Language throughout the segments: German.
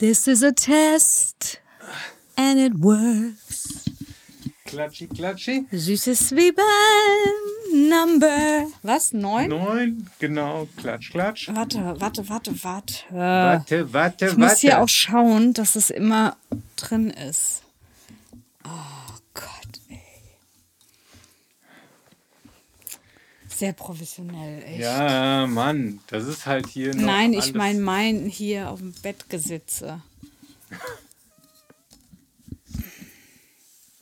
This is a test and it works. Klatschi, klatschi. Süße Zwiebeln, Number. Was? Neun? Neun, genau. Klatsch, klatsch. Warte, warte, warte, warte. Warte, warte, Ich muss warte. hier auch schauen, dass es immer drin ist. Oh Gott, ey. Sehr professionell, echt. Ja, Mann, das ist halt hier Nein, ich meine mein hier auf dem Bettgesitze.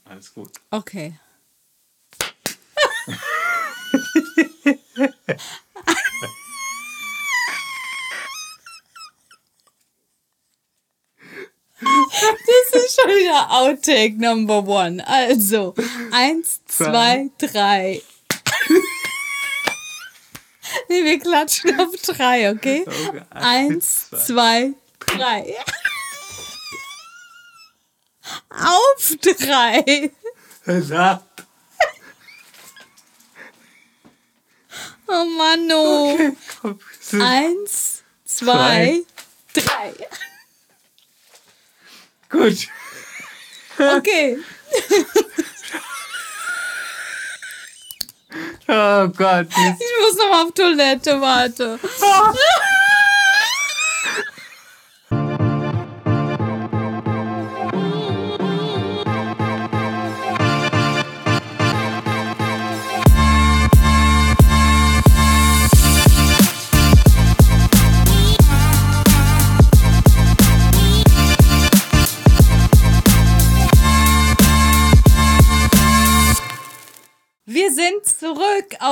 Alles gut. Okay. Das ist schon wieder Outtake Number One. Also, eins, zwei, drei. Nee, wir klatschen auf drei, okay? Okay, Eins, zwei, drei. Auf drei. Ja. Oh Mann, oh. Komm, sind- Eins, zwei, drei. Gut. Okay. Oh Gott. Ich muss noch auf Toilette, warte.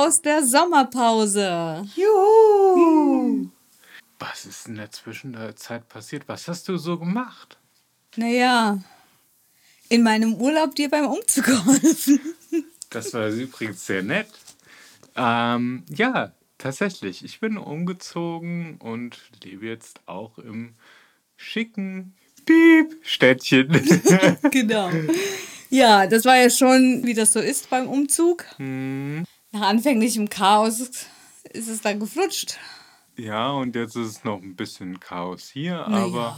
aus der Sommerpause. Juhu. Was ist in der Zwischenzeit passiert? Was hast du so gemacht? Naja, in meinem Urlaub dir beim Umzug geholfen. Das war übrigens sehr nett. Ähm, ja, tatsächlich. Ich bin umgezogen und lebe jetzt auch im schicken Piep-Städtchen. genau. Ja, das war ja schon, wie das so ist beim Umzug. Nach anfänglichem Chaos ist es dann geflutscht. ja, und jetzt ist es noch ein bisschen Chaos hier, aber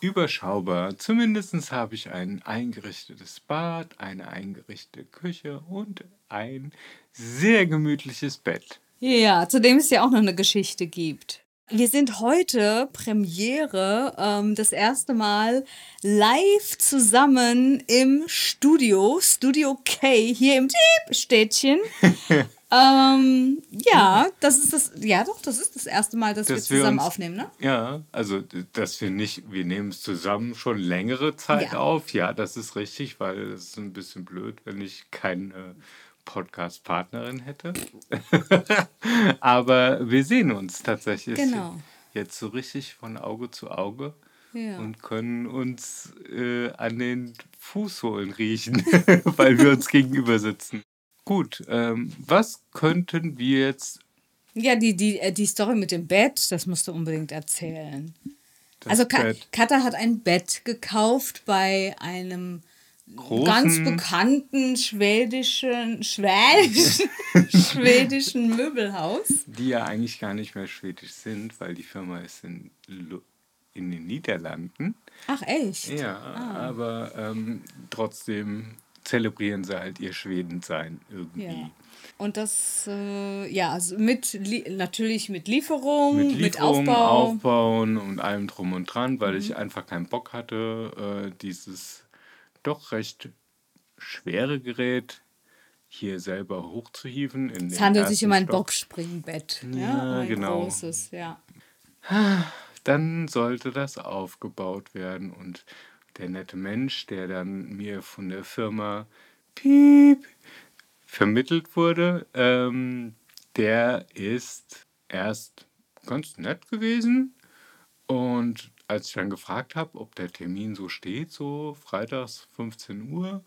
überschaubar. Zumindest habe ich ein eingerichtetes Bad, eine eingerichtete Küche und ein sehr gemütliches Bett. Ja, zu dem es ja auch noch eine Geschichte gibt. Wir sind heute Premiere, ähm, das erste Mal live zusammen im Studio, Studio K, hier im Städtchen. ähm, ja, das ist das, ja doch, das ist das erste Mal, dass, Dass wir wir zusammen uns- aufnehmen, ne? Ja, also dass wir nicht, wir nehmen es zusammen schon längere Zeit Ja. auf. Ja, das ist richtig, weil es ist ein bisschen blöd, wenn ich keine Podcast-Partnerin hätte. Aber wir sehen uns tatsächlich Genau. jetzt so richtig von Auge zu Auge Ja. und können uns äh, an den Fußsohlen riechen, weil wir uns gegenüber sitzen. Gut, ähm, was könnten wir jetzt Ja, die, die, äh, die Story mit dem Bett, das musst du unbedingt erzählen. das also Bett- Katha hat ein Bett gekauft bei einem Großen- ganz bekannten schwedischen, schwedischen, schwedischen Möbelhaus. die ja eigentlich gar nicht mehr schwedisch sind, weil die Firma ist in, Lu- in den Niederlanden. Ach echt? Ja, aber ähm, trotzdem zelebrieren sie halt ihr Schwedensein irgendwie. Ja. Und das, äh, ja, also mit, natürlich mit Lieferung, Mit mit, Lieferung, Aufbau. Mhm. Aufbauen und allem drum und dran, weil ich einfach keinen Bock hatte, äh, dieses doch recht schwere Gerät hier selber hochzuhieven. Es handelt sich um ein Stock. Boxspringbett. Ja, Ja, ein genau. großes, ja. dann sollte das aufgebaut werden und der nette Mensch, der dann mir von der Firma Piep vermittelt wurde, ähm, der ist erst ganz nett gewesen und als ich dann gefragt habe, ob der Termin so steht, so freitags 15 Uhr,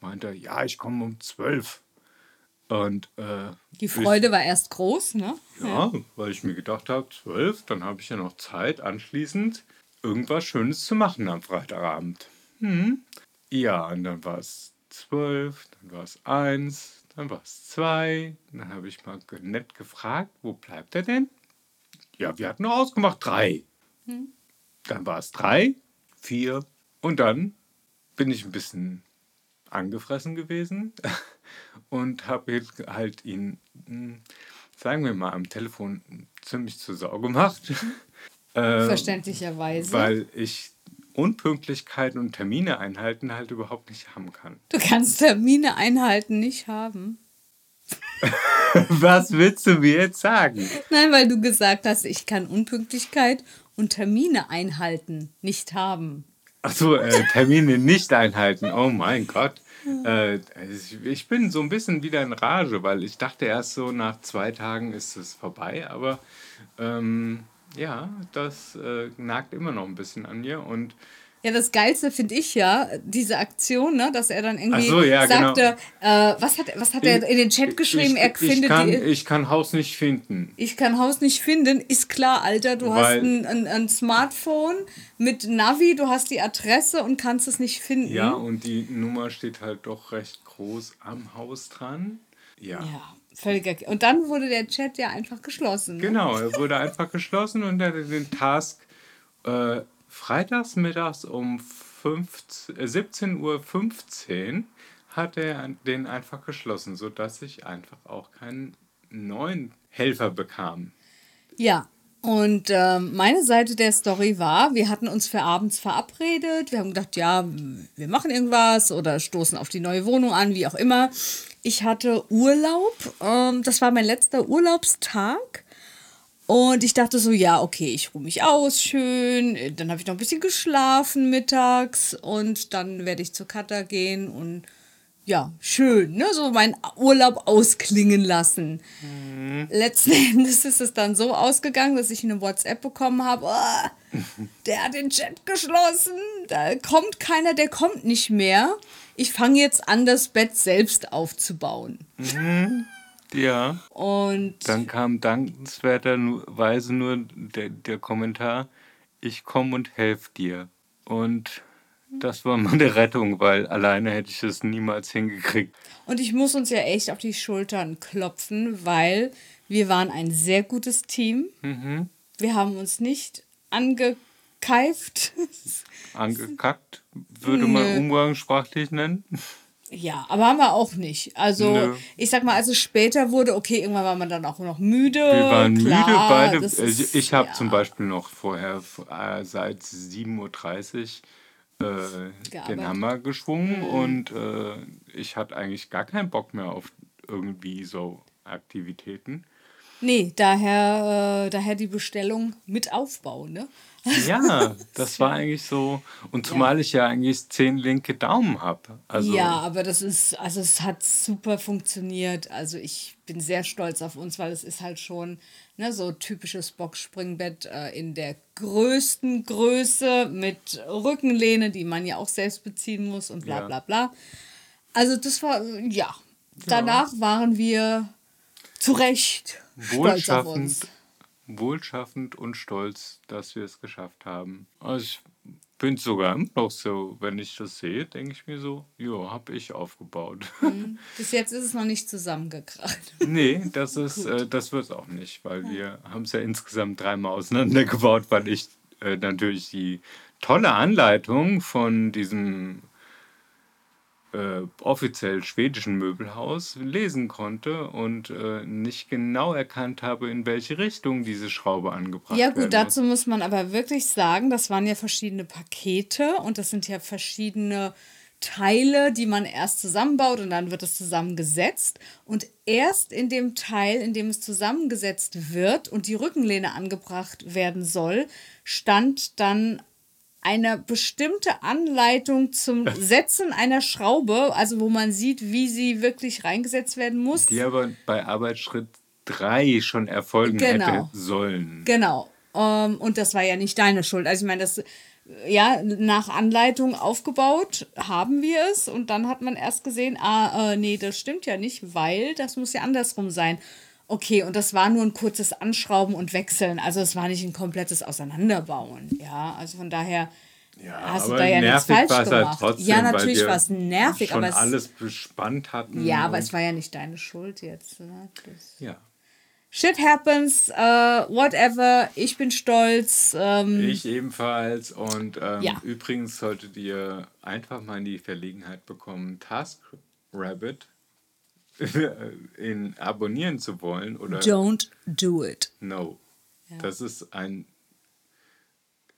meinte er, ja, ich komme um 12. Und äh, Die ich- Freude war erst groß, ne? ja, weil ich mir gedacht habe, zwölf, dann habe ich ja noch Zeit, anschließend irgendwas Schönes zu machen am Freitagabend. Hm. Ja, und dann war es zwölf, dann war es eins, dann war es zwei. Dann habe ich mal nett gefragt, wo bleibt er denn? Ja, wir hatten noch ausgemacht drei. Dann war es drei, vier und dann bin ich ein bisschen angefressen gewesen und habe halt ihn, hm, sagen wir mal, am Telefon ziemlich zur Sau gemacht. Äh, Verständlicherweise. Weil ich Unpünktlichkeiten und Termine einhalten halt überhaupt nicht haben kann. Du kannst Termine einhalten nicht haben. Was willst du mir jetzt sagen? Nein, weil du gesagt hast, ich kann Unpünktlichkeit und Termine einhalten nicht haben. Achso, äh, Termine nicht einhalten. Oh mein Gott. Äh, ich bin so ein bisschen wieder in Rage, weil ich dachte erst so, nach zwei Tagen ist es vorbei, aber ähm, ja, das äh, nagt immer noch ein bisschen an mir und ja, das Geilste finde ich ja, diese Aktion, ne, dass er dann irgendwie so, ja, genau. sagte, genau. äh, was hat, was hat er in den Chat geschrieben? Ich, er findet ich kann, die, ich kann Haus nicht finden. Ich kann Haus nicht finden, ist klar, Alter. Du Weil, hast ein, ein, ein, Smartphone mit Navi, du hast die Adresse und kannst es nicht finden. Ja, und die Nummer steht halt doch recht groß am Haus dran. Ja. ja. Völliger. Und dann wurde der Chat ja einfach geschlossen. Ne? Genau, er wurde einfach geschlossen und er hat den Task äh, freitags mittags um 17.15 Uhr hat er den einfach geschlossen, sodass ich einfach auch keinen neuen Helfer bekam. Ja, und äh, meine Seite der Story war, wir hatten uns für abends verabredet. Wir haben gedacht, ja, wir machen irgendwas oder stoßen auf die neue Wohnung an, wie auch immer. Ich hatte Urlaub. Ähm, das war mein letzter Urlaubstag. Und ich dachte so, ja, okay, ich ruhe mich aus, schön. Dann habe ich noch ein bisschen geschlafen mittags und dann werde ich zur Cutter gehen und ja, schön, ne? So meinen Urlaub ausklingen lassen. Mhm. Letzten Endes ist es dann so ausgegangen, dass ich eine WhatsApp bekommen habe. Oh, der hat den Chat geschlossen. Da kommt keiner, der kommt nicht mehr. Ich fange jetzt an, das Bett selbst aufzubauen. Mhm. Ja. Und dann kam dankenswerterweise nur der, der Kommentar, ich komme und helfe dir. Und das war meine Rettung, weil alleine hätte ich es niemals hingekriegt. Und ich muss uns ja echt auf die Schultern klopfen, weil wir waren ein sehr gutes Team. Mhm. Wir haben uns nicht angekeift. Angekackt, würde man umgangssprachlich nennen. Ja, aber haben wir auch nicht. Also, Nö. ich sag mal, als es später wurde, okay, irgendwann war man dann auch noch müde. Wir waren Klar, müde beide. Ist, ich habe ja. zum Beispiel noch vorher äh, seit 7.30 Uhr äh, den Hammer geschwungen mhm. und äh, ich hatte eigentlich gar keinen Bock mehr auf irgendwie so Aktivitäten. Nee, daher, äh, daher die Bestellung mit Aufbau, ne? Ja, das war eigentlich so. Und zumal ja. ich ja eigentlich zehn linke Daumen habe. Also ja, aber das ist, also es hat super funktioniert. Also ich bin sehr stolz auf uns, weil es ist halt schon ne, so typisches Boxspringbett äh, in der größten Größe mit Rückenlehne, die man ja auch selbst beziehen muss und bla bla bla. Also das war, ja. Danach ja. waren wir zu Recht stolz auf uns wohlschaffend und stolz, dass wir es geschafft haben. Also ich bin sogar immer noch so, wenn ich das sehe, denke ich mir so, ja, habe ich aufgebaut. Mhm. Bis jetzt ist es noch nicht zusammengekracht. nee, das ist, äh, das wird es auch nicht, weil ja. wir haben es ja insgesamt dreimal auseinandergebaut, weil ich äh, natürlich die tolle Anleitung von diesem äh, offiziell schwedischen Möbelhaus lesen konnte und äh, nicht genau erkannt habe, in welche Richtung diese Schraube angebracht wird. Ja gut, dazu muss man aber wirklich sagen, das waren ja verschiedene Pakete und das sind ja verschiedene Teile, die man erst zusammenbaut und dann wird es zusammengesetzt. Und erst in dem Teil, in dem es zusammengesetzt wird und die Rückenlehne angebracht werden soll, stand dann eine bestimmte Anleitung zum Setzen einer Schraube, also wo man sieht, wie sie wirklich reingesetzt werden muss. Die aber bei Arbeitsschritt 3 schon erfolgen genau. hätte sollen. Genau. Ähm, und das war ja nicht deine Schuld. Also ich meine, das ja, nach Anleitung aufgebaut haben wir es und dann hat man erst gesehen, ah, äh, nee, das stimmt ja nicht, weil das muss ja andersrum sein. Okay, und das war nur ein kurzes Anschrauben und Wechseln. Also es war nicht ein komplettes Auseinanderbauen. Ja, also von daher ja, hast du da ja nichts falsch halt gemacht. Trotzdem, ja, natürlich war es nervig, schon aber es, alles bespannt hatten. Ja, aber es war ja nicht deine Schuld jetzt. Ne? ja. shit happens, uh, whatever. Ich bin stolz. Ähm, Ich ebenfalls. Und ähm, Ja. übrigens solltet ihr einfach mal in die Verlegenheit bekommen, TaskRabbit in abonnieren zu wollen oder don't do it. no. Das ist ein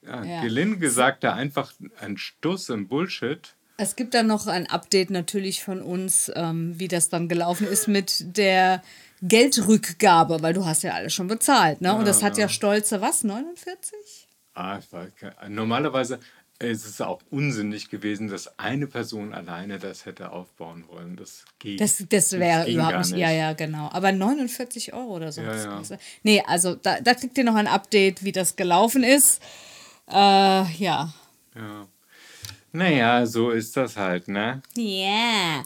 ja, Ja. gelinde gesagt da einfach ein Stuss im Bullshit. Es gibt dann noch ein Update natürlich von uns, ähm, wie das dann gelaufen ist mit der Geldrückgabe, weil du hast ja alles schon bezahlt, ne? Und das hat ja stolze, was, 49? Ah, ich war, ke- normalerweise ist es auch unsinnig gewesen, dass eine Person alleine das hätte aufbauen wollen. Das geht. Das, das wäre überhaupt nicht. Ja, ja, genau. Aber 49 Euro oder so. Ja, ja. Nee, also da, da kriegt ihr noch ein Update, wie das gelaufen ist. Äh, ja. Ja. Naja, so ist das halt, ne? Ja.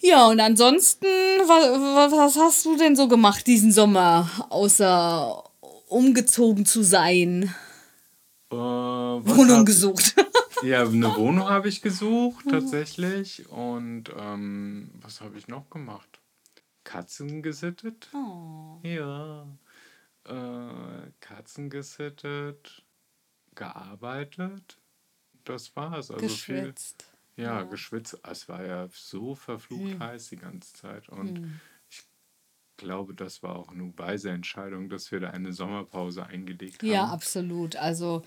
Ja, und ansonsten, was, was hast du denn so gemacht diesen Sommer, außer umgezogen zu sein? Äh, Wohnung hab- gesucht. Ja, eine Wohnung habe ich gesucht, tatsächlich. Und ähm, was habe ich noch gemacht? Katzen gesittet? Oh. Ja. Äh, Katzen gesittet, gearbeitet. Das war's. Also viel. Geschwitzt. Ja, geschwitzt. Es war ja so verflucht Hm. heiß die ganze Zeit. Und ich glaube, das war auch eine weise Entscheidung, dass wir da eine Sommerpause eingelegt haben. Ja, absolut. Also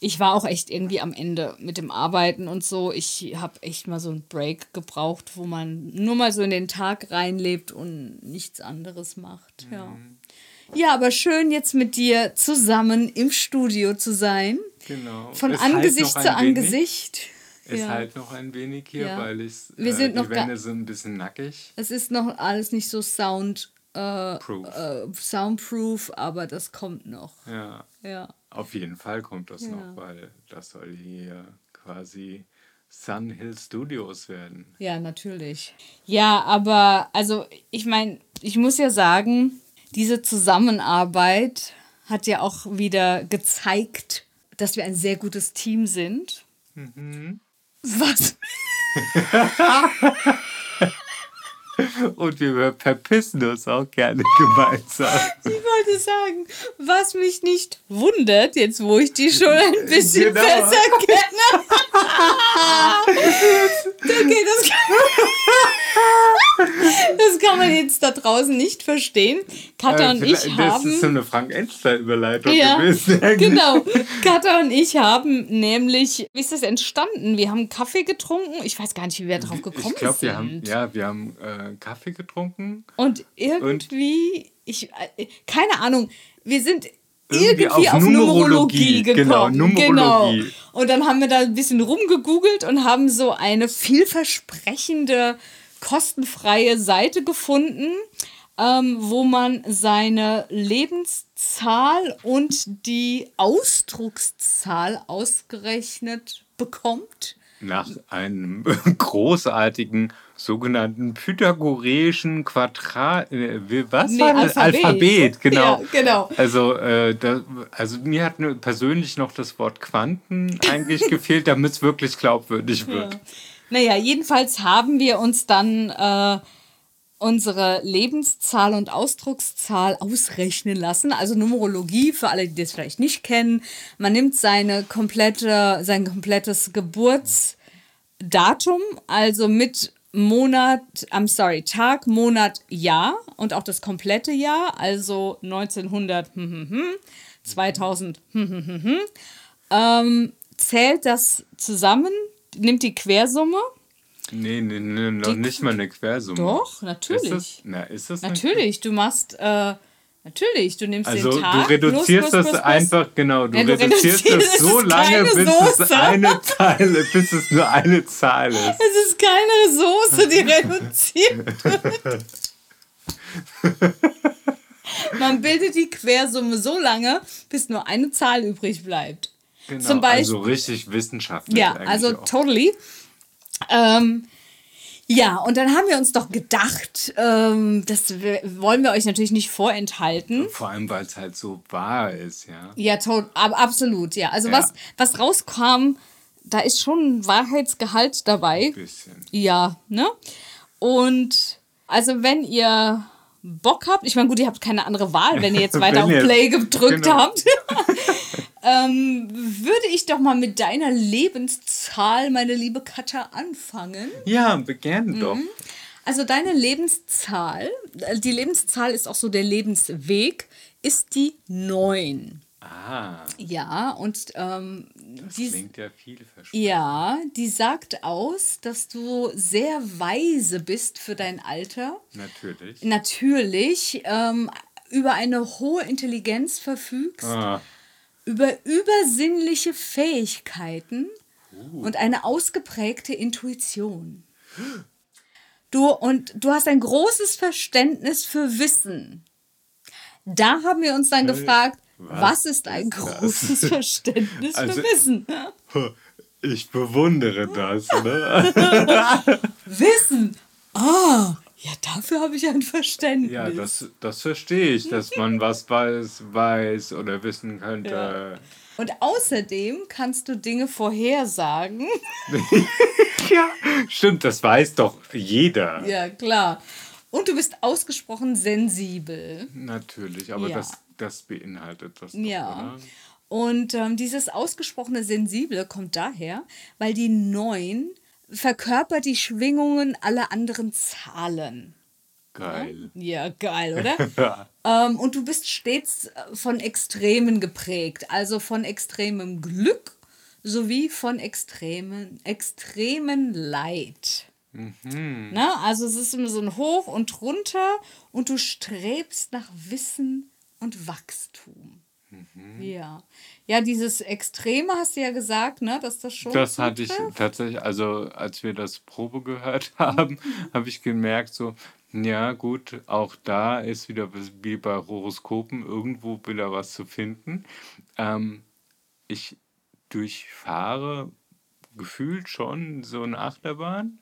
ich war auch echt irgendwie am Ende mit dem Arbeiten und so. Ich habe echt mal so einen Break gebraucht, wo man nur mal so in den Tag reinlebt und nichts anderes macht. Ja. Mhm. Ja, aber schön jetzt mit dir zusammen im Studio zu sein. Genau. Von Es Angesicht zu ein wenig. Angesicht. Es Ja. halt noch ein wenig hier, Ja. weil ich, äh, die Wände sind ein bisschen nackig. Es ist noch alles nicht so sound, äh, äh, soundproof, aber das kommt noch. Ja, Ja. auf jeden Fall kommt das Ja. noch, weil das soll hier quasi Sun Hill Studios werden. Ja, natürlich. Ja, aber also ich meine, ich muss ja sagen, diese Zusammenarbeit hat ja auch wieder gezeigt, dass wir ein sehr gutes Team sind. Was? Und wir verpissen uns auch gerne gemeinsam. Ich wollte sagen, was mich nicht wundert, jetzt wo ich die schon ein bisschen Genau. besser kenne. okay, das kann, das kann man jetzt da draußen nicht verstehen. Katha und ich Äh, vielleicht- das haben. ist so eine Frank-Elster-Überleitung Ja, gewesen. genau. Katha und ich haben nämlich, wie ist das entstanden? Wir haben Kaffee getrunken. Ich weiß gar nicht, wie wir darauf gekommen Ich glaube, sind. wir haben, ja, wir haben äh, Kaffee getrunken. Und irgendwie, ich, äh, keine Ahnung, wir sind Irgendwie irgendwie, auf auf, Numerologie, Numerologie, genau, gekommen. Numerologie. Genau. Und dann haben wir da ein bisschen rumgegoogelt und haben so eine vielversprechende, kostenfreie Seite gefunden, ähm, wo man seine Lebenszahl und die Ausdruckszahl ausgerechnet bekommt. Nach einem großartigen sogenannten pythagoreischen Quadrat. Äh, was Nee, war das? Alphabet. Alphabet, genau. Ja, genau. Also, äh, da, also mir hat persönlich noch das Wort Quanten eigentlich gefehlt, damit es wirklich glaubwürdig wird. Naja, jedenfalls haben wir uns dann äh, unsere Lebenszahl und Ausdruckszahl ausrechnen lassen. Also Numerologie, für alle, die das vielleicht nicht kennen. Man nimmt seine komplette, sein komplettes Geburtsdatum, also mit Monat, I'm sorry, Tag, Monat, Jahr und auch das komplette Jahr, also 1900, hm, hm, hm, 2000, hm, hm, hm, hm, ähm, zählt das zusammen, nimmt die Quersumme. Nee, nee, nee noch Die- nicht mal eine Quersumme. Doch, natürlich. Ist das, na, ist das Natürlich, du machst, äh, natürlich, du nimmst Also den Tag. du reduzierst plus, plus, das plus, plus. einfach, genau, du Ja, du reduzierst reduzierst es so lange, bis es eine Zahl, bis es nur eine Zahl ist. Es ist keine Soße, die reduziert wird. Man bildet die Quersumme so lange, bis nur eine Zahl übrig bleibt. Genau, Zum Beispiel, also richtig wissenschaftlich. Ja, also auch. totally. Ähm, ja, und dann haben wir uns doch gedacht, ähm, das wollen wir euch natürlich nicht vorenthalten. Vor allem, weil es halt so wahr ist, ja. Ja, tot, ab, absolut, ja. Also Ja. was, was rauskam, da ist schon ein Wahrheitsgehalt dabei. Bisschen. Ja, ne? Und also wenn ihr Bock habt, ich meine, gut, ihr habt keine andere Wahl, wenn ihr jetzt weiter auf Play gedrückt genau. habt, ähm, würde ich doch mal mit deiner Lebenszahl, meine liebe Katja, anfangen. Ja, begern doch. Also deine Lebenszahl, äh, die Lebenszahl ist auch so der Lebensweg, ist die 9. Ah, Ja, und ähm, das die, klingt ja vielversprechend. ja, die sagt aus, dass du sehr weise bist für dein Alter. Natürlich. Natürlich ähm, über eine hohe Intelligenz verfügst, Ah, über übersinnliche Fähigkeiten und eine ausgeprägte Intuition. Du und du hast ein großes Verständnis für Wissen. Da haben wir uns dann gefragt, was, was ist ein ist das? großes Verständnis Also- für Wissen? ich bewundere das, ne? Wissen. Ah, ja, dafür habe ich ein Verständnis. Ja, das, das verstehe ich, dass man was weiß, weiß oder wissen könnte. Und außerdem kannst du Dinge vorhersagen. Ja, stimmt, das weiß doch jeder. Ja, klar. Und du bist ausgesprochen sensibel. Natürlich, aber Ja. das, das beinhaltet das doch, Ja. oder? Und ähm, dieses ausgesprochene Sensible kommt daher, weil die 9 verkörpert die Schwingungen aller anderen Zahlen. Geil. Ja, geil, oder? Ja. ähm, und du bist stets äh, von Extremen geprägt, also von extremem Glück sowie von extremen, extremen Leid. Na, also es ist immer so ein Hoch und runter und du strebst nach Wissen und Wachstum. Ja. Ja, dieses Extreme hast du ja gesagt, ne, dass das schon. Das hatte ich tatsächlich, also als wir das Probe gehört haben, habe ich gemerkt, so, ja gut, auch da ist wieder wie bei Horoskopen irgendwo wieder was zu finden. Ähm, ich durchfahre gefühlt schon so eine Achterbahn,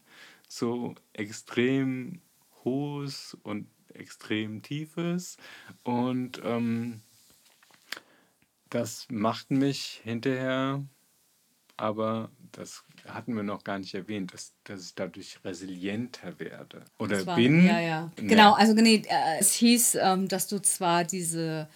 so extrem hohes und extrem tiefes und ähm, das macht mich hinterher aber das hatten wir noch gar nicht erwähnt, dass, dass ich dadurch resilienter werde. Oder war- bin. Ja, ja. Ne, Genau, also nee, äh, es hieß, ähm, dass du zwar diese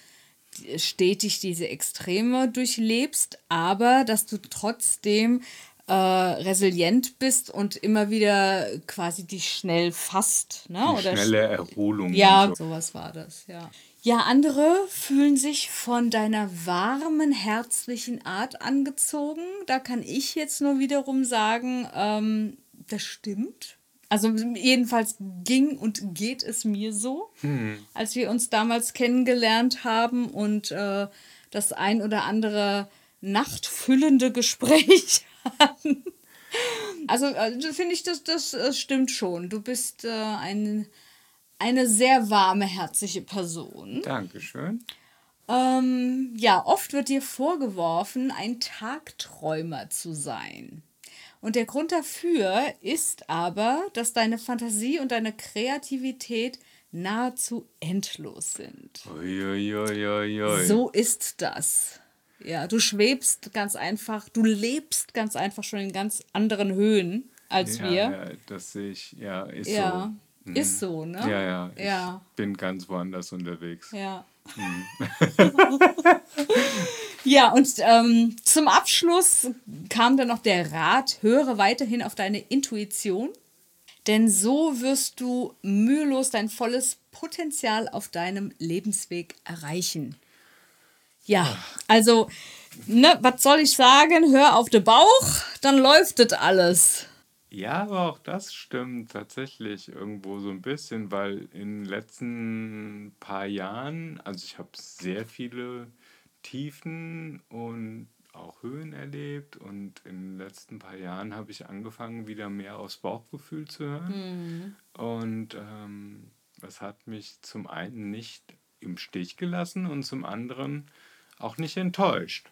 die- stetig diese Extreme durchlebst, aber dass du trotzdem äh, resilient bist und immer wieder quasi dich schnell fasst. Ne? die schnelle Erholung. Ja, so. sowas war das, ja. Ja, andere fühlen sich von deiner warmen, herzlichen Art angezogen. Da kann ich jetzt nur wiederum sagen, ähm, das stimmt. Also jedenfalls ging und geht es mir so, als wir uns damals kennengelernt haben und äh, das ein oder andere nachtfüllende Gespräch hatten. Also, also finde ich, das, das äh, stimmt schon. Du bist äh, ein, eine sehr warme, herzliche Person. Dankeschön. Ähm, ja, oft wird dir vorgeworfen, ein Tagträumer zu sein. Und der Grund dafür ist aber, dass deine Fantasie und deine Kreativität nahezu endlos sind. Uiuiuiui. So ist das. Ja, du schwebst ganz einfach, du lebst ganz einfach schon in ganz anderen Höhen als ja, wir. Ja, das sehe ich, ja, ist Ja, so. Ist so, ne? Ja, ja. Ich Ja. bin ganz woanders unterwegs. Ja. ja, und ähm, zum Abschluss kam dann noch der Rat, höre weiterhin auf deine Intuition, denn so wirst du mühelos dein volles Potenzial auf deinem Lebensweg erreichen. Ja, also, ne, was soll ich sagen? Hör auf den Bauch, dann läuft das alles. Ja, aber auch das stimmt tatsächlich irgendwo so ein bisschen, weil in den letzten paar Jahren, also ich habe sehr viele Tiefen und auch Höhen erlebt und in den letzten paar Jahren habe ich angefangen, wieder mehr aufs Bauchgefühl zu hören. Und ähm, das hat mich zum einen nicht im Stich gelassen und zum anderen auch nicht enttäuscht.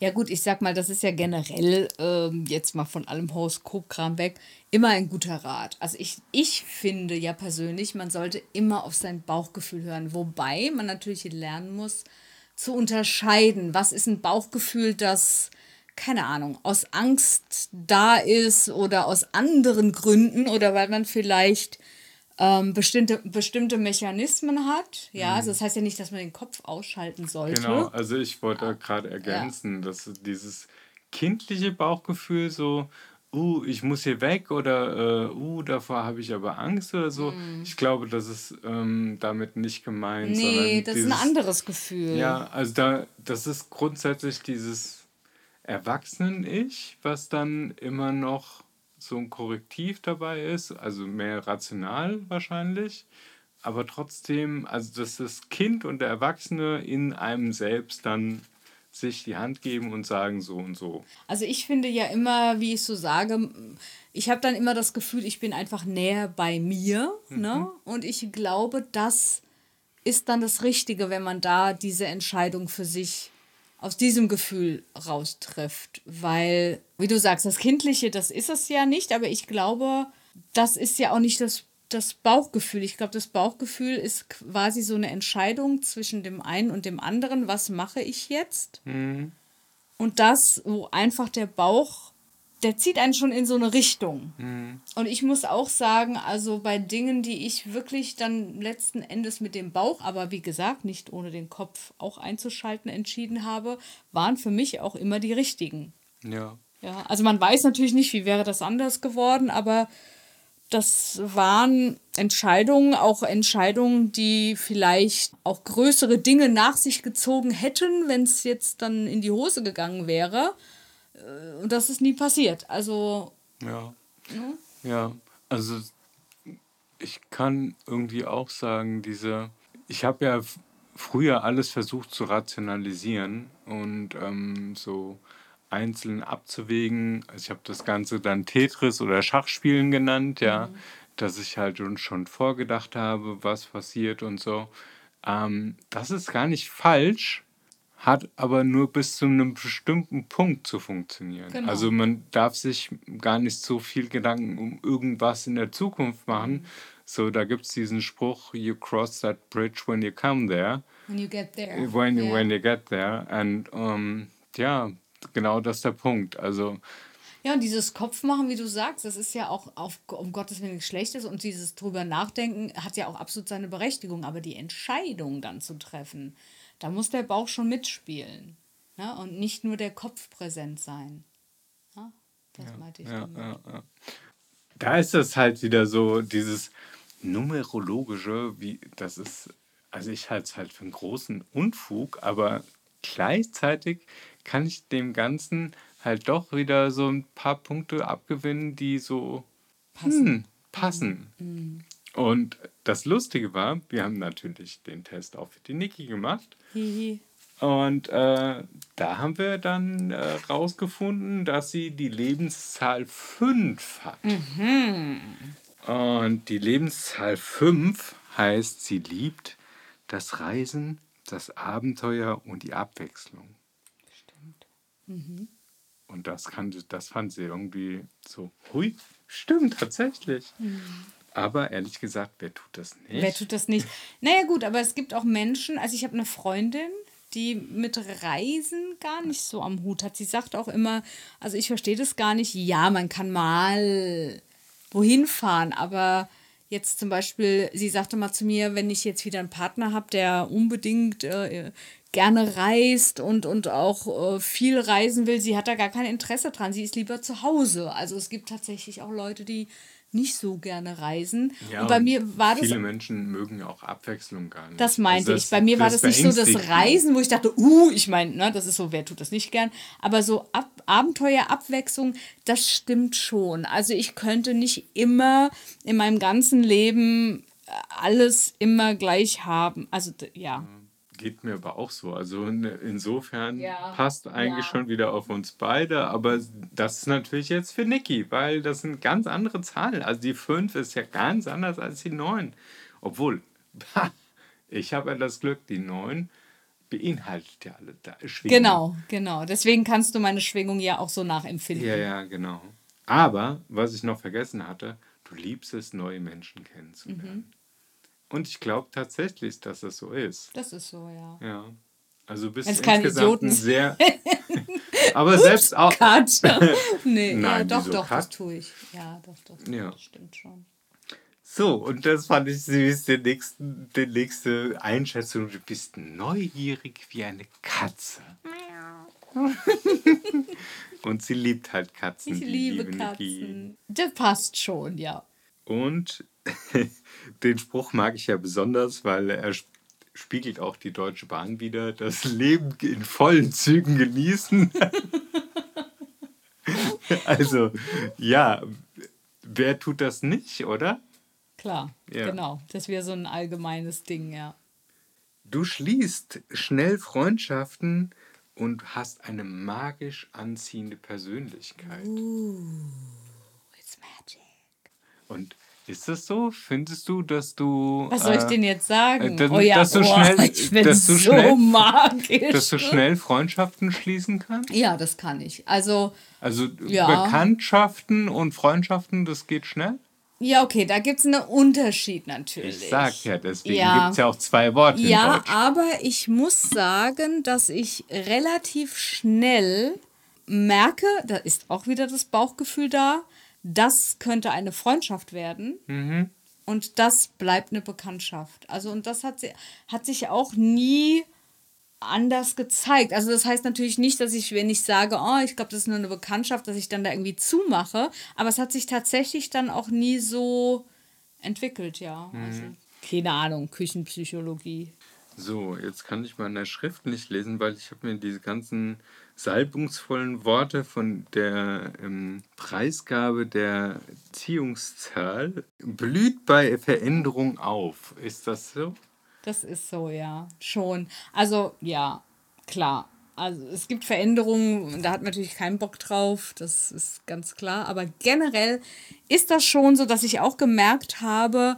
Ja gut, ich sag mal, das ist ja generell, ähm, jetzt mal von allem Horoskopkram weg, immer ein guter Rat. Also ich, ich finde ja persönlich, man sollte immer auf sein Bauchgefühl hören. Wobei man natürlich lernen muss zu unterscheiden, was ist ein Bauchgefühl, das, keine Ahnung, aus Angst da ist oder aus anderen Gründen oder weil man vielleicht ähm, bestimmte, bestimmte Mechanismen hat. Ja, also das heißt ja nicht, dass man den Kopf ausschalten sollte. Genau, also ich wollte gerade ergänzen, dass dieses kindliche Bauchgefühl so, uh, ich muss hier weg oder uh, uh davor habe ich aber Angst oder so. Ich glaube, das ist ähm, damit nicht gemeint. Nee, sondern das dieses, ist ein anderes Gefühl. Ja, also da, das ist grundsätzlich dieses Erwachsenen-Ich, was dann immer noch so ein Korrektiv dabei ist, also mehr rational wahrscheinlich, aber trotzdem, also dass das Kind und der Erwachsene in einem selbst dann sich die Hand geben und sagen so und so. Also ich finde ja immer, wie ich so sage, ich habe dann immer das Gefühl, ich bin einfach näher bei mir. Ne? Und ich glaube, das ist dann das Richtige, wenn man da diese Entscheidung für sich aus diesem Gefühl raustrifft. Weil, wie du sagst, das Kindliche, das ist es ja nicht, aber ich glaube, das ist ja auch nicht das, das Bauchgefühl. Ich glaube, das Bauchgefühl ist quasi so eine Entscheidung zwischen dem einen und dem anderen. Was mache ich jetzt? Und das, wo einfach der Bauch, der zieht einen schon in so eine Richtung. Und ich muss auch sagen, also bei Dingen, die ich wirklich dann letzten Endes mit dem Bauch, aber wie gesagt, nicht ohne den Kopf auch einzuschalten entschieden habe, waren für mich auch immer die richtigen. Ja. Ja, also man weiß natürlich nicht, wie wäre das anders geworden, aber das waren Entscheidungen, auch Entscheidungen, die vielleicht auch größere Dinge nach sich gezogen hätten, wenn es jetzt dann in die Hose gegangen wäre. Äh, Und das ist nie passiert. Also, Ja. ne? Ja, also ich kann irgendwie auch sagen, diese, ich habe ja früher alles versucht zu rationalisieren und ähm, so einzeln abzuwägen. Also ich habe das Ganze dann Tetris oder Schachspielen genannt, ja, dass ich halt schon- schon vorgedacht habe, was passiert und so. Ähm, das ist gar nicht falsch, hat aber nur bis zu einem bestimmten Punkt zu funktionieren. Genau. Also man darf sich gar nicht so viel Gedanken um irgendwas in der Zukunft machen. So, da gibt es diesen Spruch, you cross that bridge when you come there, When you get there. when, you Ja. when you get there. Und ähm, ja, genau das ist der Punkt. Also Ja, und dieses Kopfmachen, wie du sagst, das ist ja auch auf, um Gottes Willen nichts Schlechtes und dieses drüber nachdenken hat ja auch absolut seine Berechtigung, aber die Entscheidung dann zu treffen, da muss der Bauch schon mitspielen ne? und nicht nur der Kopf präsent sein. Ja, das meinte ich ja, ja, ja. Da ist es halt wieder so, dieses numerologische, wie das ist, also ich halte es halt für einen großen Unfug, aber gleichzeitig kann ich dem Ganzen halt doch wieder so ein paar Punkte abgewinnen, die so passen. passen. Und das Lustige war, wir haben natürlich den Test auch für die Niki gemacht. Hihi. Und äh, da haben wir dann äh, rausgefunden, dass sie die Lebenszahl 5 hat. Und die Lebenszahl 5 heißt, sie liebt das Reisen, das Abenteuer und die Abwechslung. Stimmt. Und das, kann, das fand sie irgendwie so, hui, stimmt tatsächlich. Aber ehrlich gesagt, wer tut das nicht? Wer tut das nicht? Naja, gut, aber es gibt auch Menschen, also ich habe eine Freundin, die mit Reisen gar nicht so am Hut hat. Sie sagt auch immer, also ich verstehe das gar nicht. Ja, man kann mal wohin fahren, aber jetzt zum Beispiel, sie sagte mal zu mir, wenn ich jetzt wieder einen Partner habe, der unbedingt äh, gerne reist und, und auch äh, viel reisen will, sie hat da gar kein Interesse dran. Sie ist lieber zu Hause. Also es gibt tatsächlich auch Leute, die nicht so gerne reisen. Ja, und bei mir war das Viele Menschen mögen ja auch Abwechslung gar nicht. das meinte Also ich. Bei mir war das nicht so das. Reisen, wo ich dachte, uh, ich meine, ne, das ist so, wer tut das nicht gern. Aber so Ab Abenteuer, Abwechslung, das stimmt schon. Also ich könnte nicht immer in meinem ganzen Leben äh, alles immer gleich haben. Also ja. Geht mir aber auch so. Also in- insofern Ja, passt eigentlich ja. schon wieder auf uns beide. Aber das ist natürlich jetzt für Niki, weil das sind ganz andere Zahlen. Also die 5 ist ja ganz anders als die 9. Obwohl, ich habe ja das Glück, die 9 beinhaltet ja alle Schwingungen. Genau, genau. Deswegen kannst du meine Schwingung ja auch so nachempfinden. Ja, ja, genau. Aber, was ich noch vergessen hatte, du liebst es, neue Menschen kennenzulernen. Mhm. Und ich glaube tatsächlich, dass das so ist. Das ist so, ja. Ja. Also du bist Wenn's insgesamt Idioten ein sehr. aber selbst auch. Cut. nee, ja, Nein, doch, wieso doch, das Cut? tue ich. Ja, doch, doch. Ja. Das stimmt schon. So, und das fand ich süß, die, nächsten, die nächste Einschätzung. Du bist neugierig wie eine Katze. und sie liebt halt Katzen. Ich liebe Niki. Katzen. Das passt schon, ja. Und den Spruch mag ich ja besonders, weil er sp- spiegelt auch die Deutsche Bahn wieder. Das Leben in vollen Zügen genießen. also, ja, wer tut das nicht, oder? Klar, Ja. genau. Das wäre so ein allgemeines Ding, ja. Du schließt schnell Freundschaften und hast eine magisch anziehende Persönlichkeit. It's magic. Und ist das so? Findest du, dass du. Was soll ich äh, denn jetzt sagen? äh, dass- oh ja, dass du boah, schnell- ich bin dass du so schnell- magisch. dass du schnell Freundschaften schließen kannst? ja, das kann ich. Also, Also Ja. Bekanntschaften und Freundschaften, das geht schnell? ja, okay, da gibt es einen Unterschied natürlich. Ich sag ja, deswegen Ja. gibt es ja auch zwei Worte Ja, aber ich muss sagen, dass ich relativ schnell merke, da ist auch wieder das Bauchgefühl da, das könnte eine Freundschaft werden. Mhm. Und das bleibt eine Bekanntschaft. Also, und das hat, sie- hat sich auch nie anders gezeigt. Also, das heißt natürlich nicht, dass ich, wenn ich sage, oh, ich glaube, das ist nur eine Bekanntschaft, dass ich dann da irgendwie zumache. Aber es hat sich tatsächlich dann auch nie so entwickelt, ja. Also, keine Ahnung, Küchenpsychologie. So, jetzt kann ich meine Schrift nicht lesen, weil ich habe mir diese ganzen salbungsvollen Worte von der ähm, Preisgabe der Ziehungszahl blüht bei Veränderung auf. Ist das so? Das ist so, ja, schon. Also, ja, klar. Also, es gibt Veränderungen, da hat man natürlich keinen Bock drauf, das ist ganz klar. Aber generell ist das schon so, dass ich auch gemerkt habe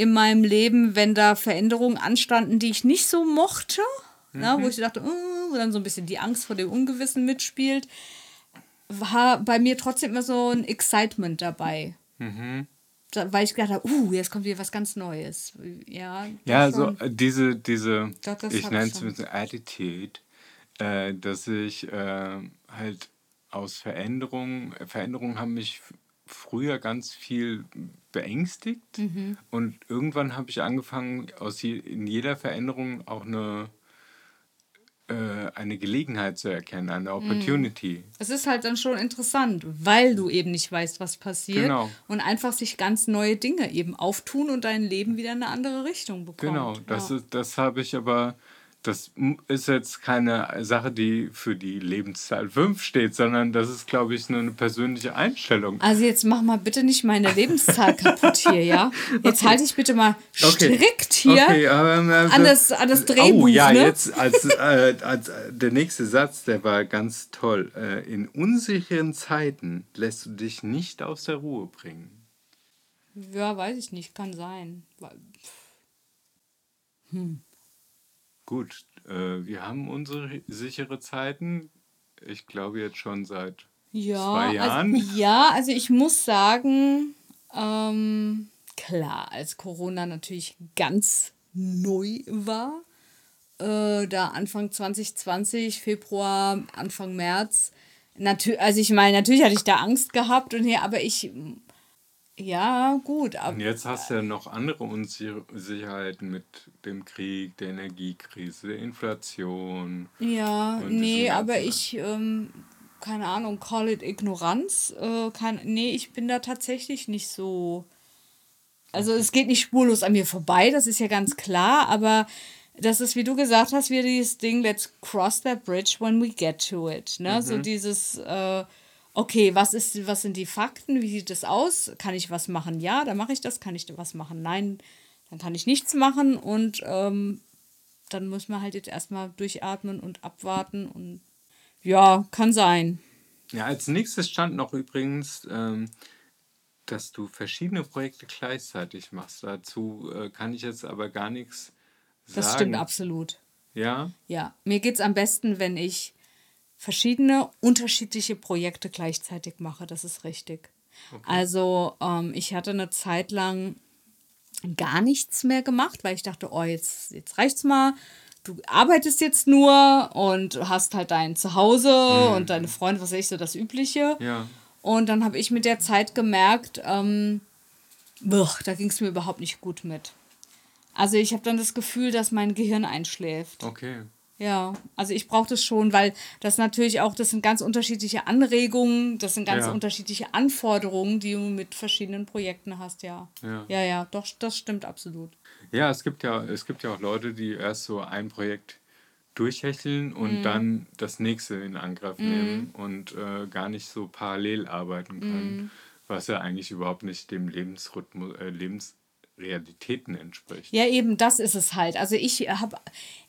in meinem Leben, wenn da Veränderungen anstanden, die ich nicht so mochte, na, wo ich dachte, uh, wo dann so ein bisschen die Angst vor dem Ungewissen mitspielt, war bei mir trotzdem immer so ein Excitement dabei. Da, weil ich gedacht habe, uh, jetzt kommt wieder was ganz Neues. Ja, Ja, das so schon. äh, diese, diese Doch, ich nenne es mit so Attitude, äh, dass ich äh, halt aus Veränderungen, Veränderungen haben mich früher ganz viel beängstigt Mhm. und irgendwann habe ich angefangen, aus je, in jeder Veränderung auch eine, äh, eine Gelegenheit zu erkennen, Mhm. eine Opportunity. Es ist halt dann schon interessant, weil du eben nicht weißt, was passiert. Genau. Und einfach sich ganz neue Dinge eben auftun und dein Leben wieder in eine andere Richtung bekommt. Genau, das, ja. ist, das habe ich aber, das ist jetzt keine Sache, die für die Lebenszahl 5 steht, sondern das ist, glaube ich, nur eine persönliche Einstellung. Also jetzt mach mal bitte nicht meine Lebenszahl kaputt hier, ja? Jetzt halte ich bitte mal Okay. strikt hier Okay, ähm, also- an, das, an das Drehbuch, Oh ja, ne? jetzt als, äh, als äh, der nächste Satz, der war ganz toll. Äh, in unsicheren Zeiten lässt du dich nicht aus der Ruhe bringen. Ja, weiß ich nicht, kann sein. Weil- Gut, äh, wir haben unsere sichere Zeiten. Ich glaube jetzt schon seit Ja, zwei Jahren. Also, ja, also ich muss sagen, ähm, klar, als Corona natürlich ganz neu war, äh, da Anfang 2020, Februar, Anfang März, natür also ich meine, natürlich hatte ich da Angst gehabt und hier, aber ich, ja, gut, aber Und jetzt hast du ja noch andere Unsicherheiten mit dem Krieg, der Energiekrise, der Inflation. Ja, nee, aber ich, ähm, keine Ahnung, call it Ignoranz. Äh, kein, nee, ich bin da tatsächlich nicht so. Also es geht nicht spurlos an mir vorbei, das ist ja ganz klar, aber das ist, wie du gesagt hast, wieder dieses Ding, let's cross that bridge when we get to it. Ne? So dieses, äh, okay, was, ist, was sind die Fakten, wie sieht das aus? Kann ich was machen? Ja, dann mache ich das. Kann ich was machen? Nein, dann kann ich nichts machen und ähm, dann muss man halt jetzt erstmal durchatmen und abwarten und ja, kann sein. Ja, als nächstes stand noch übrigens, ähm, dass du verschiedene Projekte gleichzeitig machst. Dazu äh, kann ich jetzt aber gar nichts sagen. Das stimmt absolut. Ja, Ja, mir geht es am besten, wenn ich verschiedene, unterschiedliche Projekte gleichzeitig mache. Das ist richtig. Also, ähm, ich hatte eine Zeit lang gar nichts mehr gemacht, weil ich dachte, oh, jetzt, jetzt reicht's mal. Du arbeitest jetzt nur und hast halt dein Zuhause und deine Freunde, was weiß ich, so das Übliche. ja. Und dann habe ich mit der Zeit gemerkt, ähm, boah, da ging es mir überhaupt nicht gut mit. Also ich habe dann das Gefühl, dass mein Gehirn einschläft. Okay. Ja, also ich brauche das schon, weil das natürlich auch, das sind ganz unterschiedliche Anregungen, das sind ganz Ja. unterschiedliche Anforderungen, die du mit verschiedenen Projekten hast, ja. Ja. Ja, ja, doch, das stimmt absolut. Ja, es gibt ja, es gibt ja auch Leute, die erst so ein Projekt durchhecheln und dann das nächste in Angriff nehmen und äh, gar nicht so parallel arbeiten können, was ja eigentlich überhaupt nicht dem Lebensrhythmus, äh, Lebensrealitäten entspricht. Ja, eben, das ist es halt. Also ich habe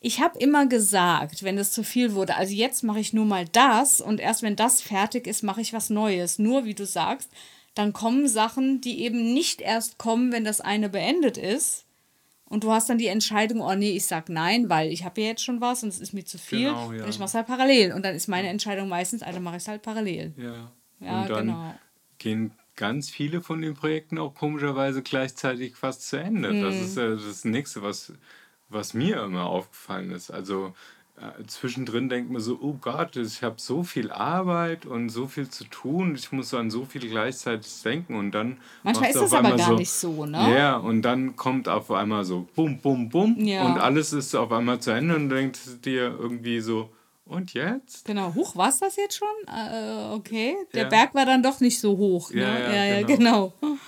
ich hab immer gesagt, wenn es zu viel wurde, also jetzt mache ich nur mal das und erst wenn das fertig ist, mache ich was Neues. Nur, wie du sagst, dann kommen Sachen, die eben nicht erst kommen, wenn das eine beendet ist. Und du hast dann die Entscheidung, oh nee, ich sag nein, weil ich habe ja jetzt schon was und es ist mir zu viel. Genau, ja. Und ich mache es halt parallel. Und dann ist meine Entscheidung meistens, also mache ich es halt parallel. Ja. Ja, und dann genau. gehen ganz viele von den Projekten auch komischerweise gleichzeitig fast zu Ende. Das Mhm. ist ja das Nächste, was, was mir immer aufgefallen ist. Also äh, zwischendrin denkt man so, oh Gott, ich habe so viel Arbeit und so viel zu tun, ich muss an so viel gleichzeitig denken und dann Manchmal ist das aber gar nicht so, ne? Ja, und dann kommt auf einmal so bum, bum, bum Ja. und alles ist auf einmal zu Ende und du denkst dir irgendwie so, und jetzt? Genau, hoch war es das jetzt schon? Äh, okay, der Ja. Berg war dann doch nicht so hoch. Ne? Ja, ja, ja, genau. genau.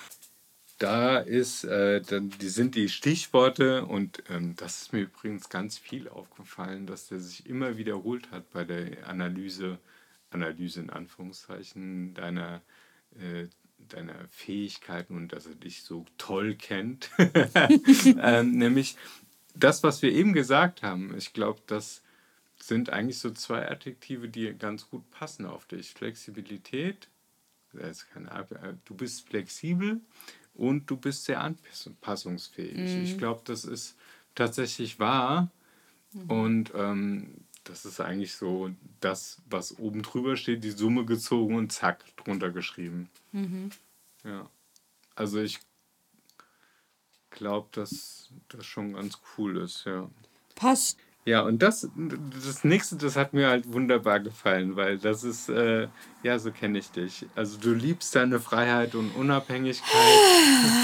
Da ist, äh, dann, die sind die Stichworte und ähm, das ist mir übrigens ganz viel aufgefallen, dass der sich immer wiederholt hat bei der Analyse, Analyse in Anführungszeichen deiner, äh, deiner Fähigkeiten und dass er dich so toll kennt. ähm, nämlich das, was wir eben gesagt haben. Ich glaube, das sind eigentlich so zwei Adjektive, die ganz gut passen auf dich. Flexibilität, äh, du bist flexibel und du bist sehr anpassungsfähig. Ich glaube, das ist tatsächlich wahr und ähm, das ist eigentlich so das, was oben drüber steht, die Summe gezogen und zack, drunter geschrieben. Ja. Also ich glaube, dass das schon ganz cool ist, ja. Passt. Ja, und das, das nächste, das hat mir halt wunderbar gefallen, weil das ist, äh, ja, so kenne ich dich. Also du liebst deine Freiheit und Unabhängigkeit.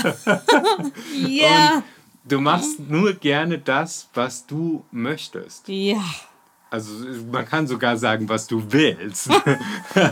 Ja. Du machst nur gerne das, was du möchtest. Ja. Also man kann sogar sagen, was du willst.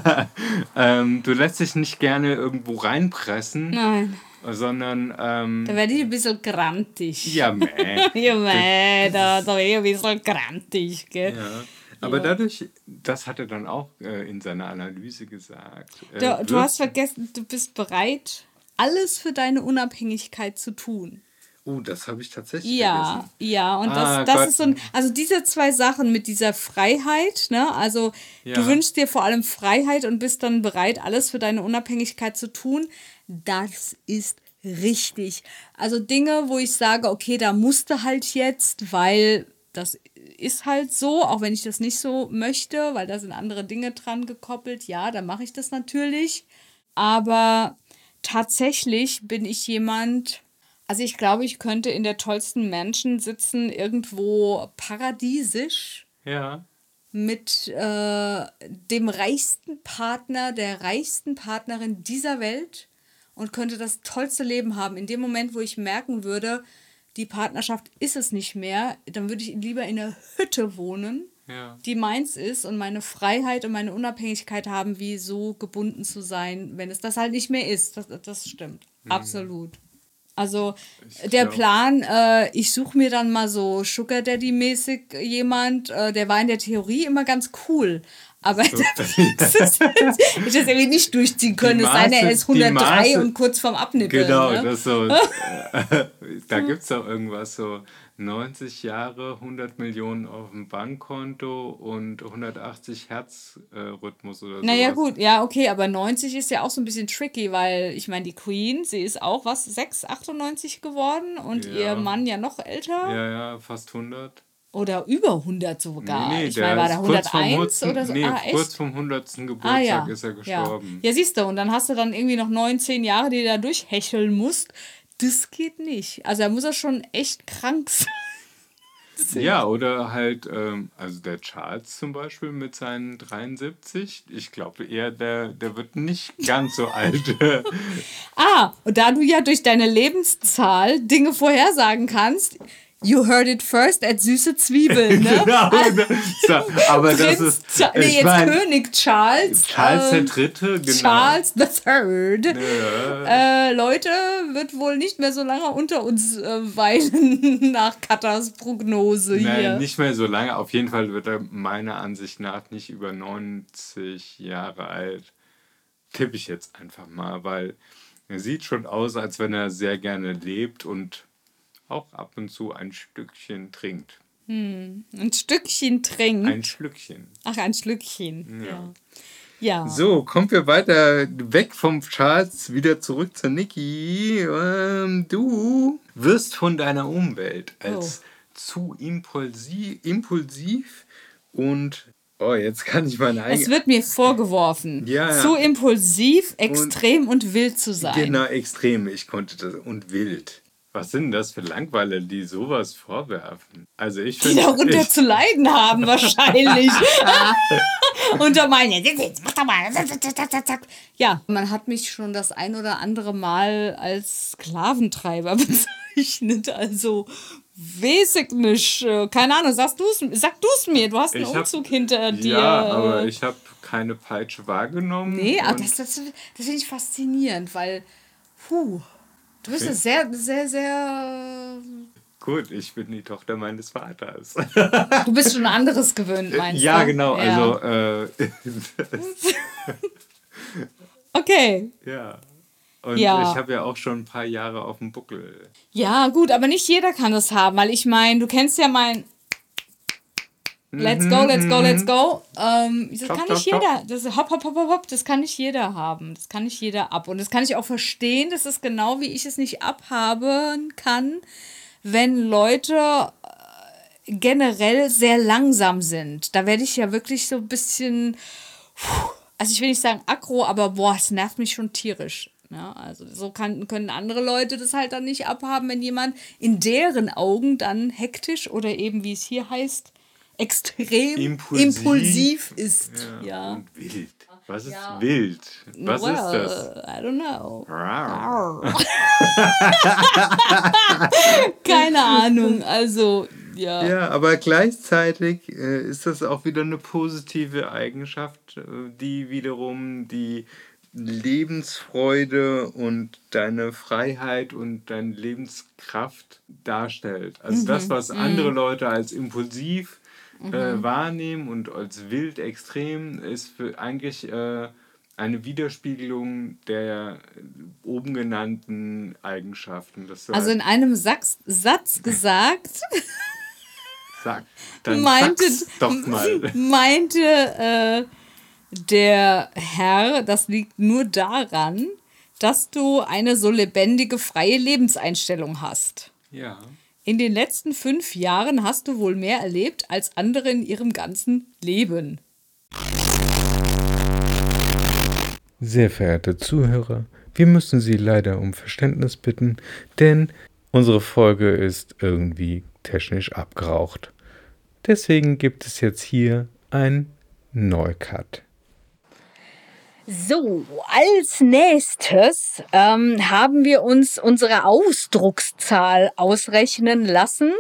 ähm, du lässt dich nicht gerne irgendwo reinpressen, Nein. Sondern ähm, Da werde ich ein bisschen grantig. ja, meh. Ja, mei, da, da werde ich ein bisschen grantig, gell? Ja. Aber Ja. dadurch, das hat er dann auch äh, in seiner Analyse gesagt. äh, Du, du hast vergessen, du bist bereit, alles für deine Unabhängigkeit zu tun. Oh, das habe ich tatsächlich Ja, vergessen. ja, und das, Ah, das Gott. ist so ein, also diese zwei Sachen mit dieser Freiheit, ne, also Ja. du wünschst dir vor allem Freiheit und bist dann bereit, alles für deine Unabhängigkeit zu tun, das ist richtig. Also Dinge, wo ich sage, okay, da musste halt jetzt, weil das ist halt so, auch wenn ich das nicht so möchte, weil da sind andere Dinge dran gekoppelt, ja, dann mache ich das natürlich. Aber tatsächlich bin ich jemand, also ich glaube, ich könnte in der tollsten Mansion sitzen, irgendwo paradiesisch Ja. mit äh, dem reichsten Partner, der reichsten Partnerin dieser Welt und könnte das tollste Leben haben. In dem Moment, wo ich merken würde, die Partnerschaft ist es nicht mehr, dann würde ich lieber in einer Hütte wohnen, Ja. die meins ist und meine Freiheit und meine Unabhängigkeit haben, wie so gebunden zu sein, wenn es das halt nicht mehr ist. Das, das stimmt. Absolut. Also Ich der glaub- Plan, äh, ich suche mir dann mal so Sugar Daddy-mäßig jemand, äh, der war in der Theorie immer ganz cool. Aber das ist, ich das irgendwie nicht durchziehen können. Es sei denn, er ist die 103 Maße- und kurz vorm Abnippeln. Genau, ne? das so. äh, da gibt es doch irgendwas so 90 Jahre, 100 Millionen auf dem Bankkonto und 180 Herzrhythmus oder so. Naja, gut, ja, okay, aber 90 ist ja auch so ein bisschen tricky, weil ich meine, die Queen, sie ist auch was, 6, 98 geworden und Ja. ihr Mann ja noch älter Ja, ja, fast 100. oder über 100 sogar. Nee, nee, ich meine, war der ist kurz vom 101 100. oder so? Nee, ah, echt? kurz vom 100. Geburtstag Ah, ja. ist er ja. gestorben. ja, siehst du, und dann hast du dann irgendwie noch 19 Jahre, die du da durchhecheln musst. Das geht nicht. Also da muss er schon echt krank sein. Ja, oder halt, ähm, also der Charles zum Beispiel mit seinen 73, ich glaube eher, der, der wird nicht ganz so alt. Ah, und da du ja durch deine Lebenszahl Dinge vorhersagen kannst, you heard it first at süße Zwiebeln, ne? genau, so, aber das ist, nee, jetzt mein, König Charles. Charles ähm, der Dritte, genau. Charles the Third. Ja. Äh, Leute, wird wohl nicht mehr so lange unter uns äh, weilen nach Katas Prognose hier. Nein, nicht mehr so lange. Auf jeden Fall wird er meiner Ansicht nach nicht über 90 Jahre alt. Tippe ich jetzt einfach mal, weil er sieht schon aus, als wenn er sehr gerne lebt und auch ab und zu ein Stückchen trinkt. Ein Stückchen trinkt. Ein Schlückchen. Ach, ein Schlückchen. Ja. Ja. So, kommen wir weiter weg vom Charts, wieder zurück zur Niki. Ähm, du wirst von deiner Umwelt als zu impulsiv, impulsiv und oh, jetzt kann ich meine Es eigene wird mir vorgeworfen, Ja, ja. zu impulsiv, extrem und, wild zu sein. genau extrem. Ich konnte das und wild. Was sind das für Langweiler, die sowas vorwerfen? Also ich Die darunter ich- zu leiden haben, wahrscheinlich. Unter meinen. Ja, man hat mich schon das ein oder andere Mal als Sklaventreiber bezeichnet. Also, weiß ich nicht. Äh, Keine Ahnung, sagst du's, sag du es mir. Du hast einen Ich hab- Umzug hinter dir. Ja, aber ich habe keine Peitsche wahrgenommen. Nee, aber das, das, das finde ich faszinierend, weil, puh, du bist sehr, sehr, sehr. Gut, ich bin die Tochter meines Vaters. Du bist schon anderes gewöhnt, meinst ja, du? genau. Ja. Also, äh, Okay. ja. Und Ja. ich habe ja auch schon ein paar Jahre auf dem Buckel. Ja, gut, aber nicht jeder kann das haben, weil ich meine, du kennst ja mein. Let's go, let's go, let's go. Ähm, das Hopp, kann nicht jeder. Das hopp, hopp, hopp, hopp, hopp. Das kann nicht jeder haben. Das kann nicht jeder ab. Und das kann ich auch verstehen. Das ist genau wie ich es nicht abhaben kann, wenn Leute äh, generell sehr langsam sind. Da werde ich ja wirklich so ein bisschen. Also ich will nicht sagen aggro, aber boah, es nervt mich schon tierisch. Ja, also so kann, können andere Leute das halt dann nicht abhaben, wenn jemand in deren Augen dann hektisch oder eben, wie es hier heißt, extrem Impulsiv. impulsiv, ist. Ja. Und wild. Was ist Ja. wild? Was well, ist das? I don't know. Keine Ahnung. Also, ja. Ja, aber gleichzeitig äh, ist das auch wieder eine positive Eigenschaft, äh, die wiederum die Lebensfreude und deine Freiheit und deine Lebenskraft darstellt. Also das, was andere Leute als impulsiv äh, wahrnehmen und als wild extrem, ist für eigentlich äh, eine Widerspiegelung der oben genannten Eigenschaften. Also in einem Sachs Satz gesagt, sag, dann meinte, doch mal. meinte äh, der Herr, das liegt nur daran, dass du eine so lebendige, freie Lebenseinstellung hast. Ja. In den letzten fünf Jahren hast du wohl mehr erlebt als andere in ihrem ganzen Leben. Sehr verehrte Zuhörer, wir müssen Sie leider um Verständnis bitten, denn unsere Folge ist irgendwie technisch abgeraucht. Deswegen gibt es jetzt hier ein Neucut. So, als nächstes ähm, haben wir uns unsere Ausdruckszahl ausrechnen lassen.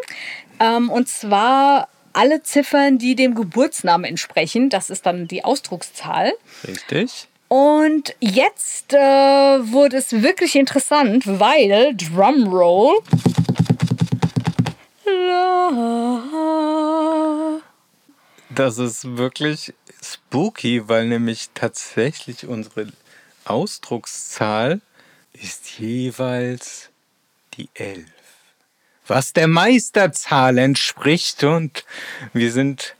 Ähm, und zwar alle Ziffern, die dem Geburtsnamen entsprechen. Das ist dann die Ausdruckszahl. Richtig? Und jetzt äh, wurde es wirklich interessant, weil Drumroll. Das ist wirklich spooky, weil nämlich tatsächlich unsere Ausdruckszahl ist jeweils die 11. Was der Meisterzahl entspricht und wir sind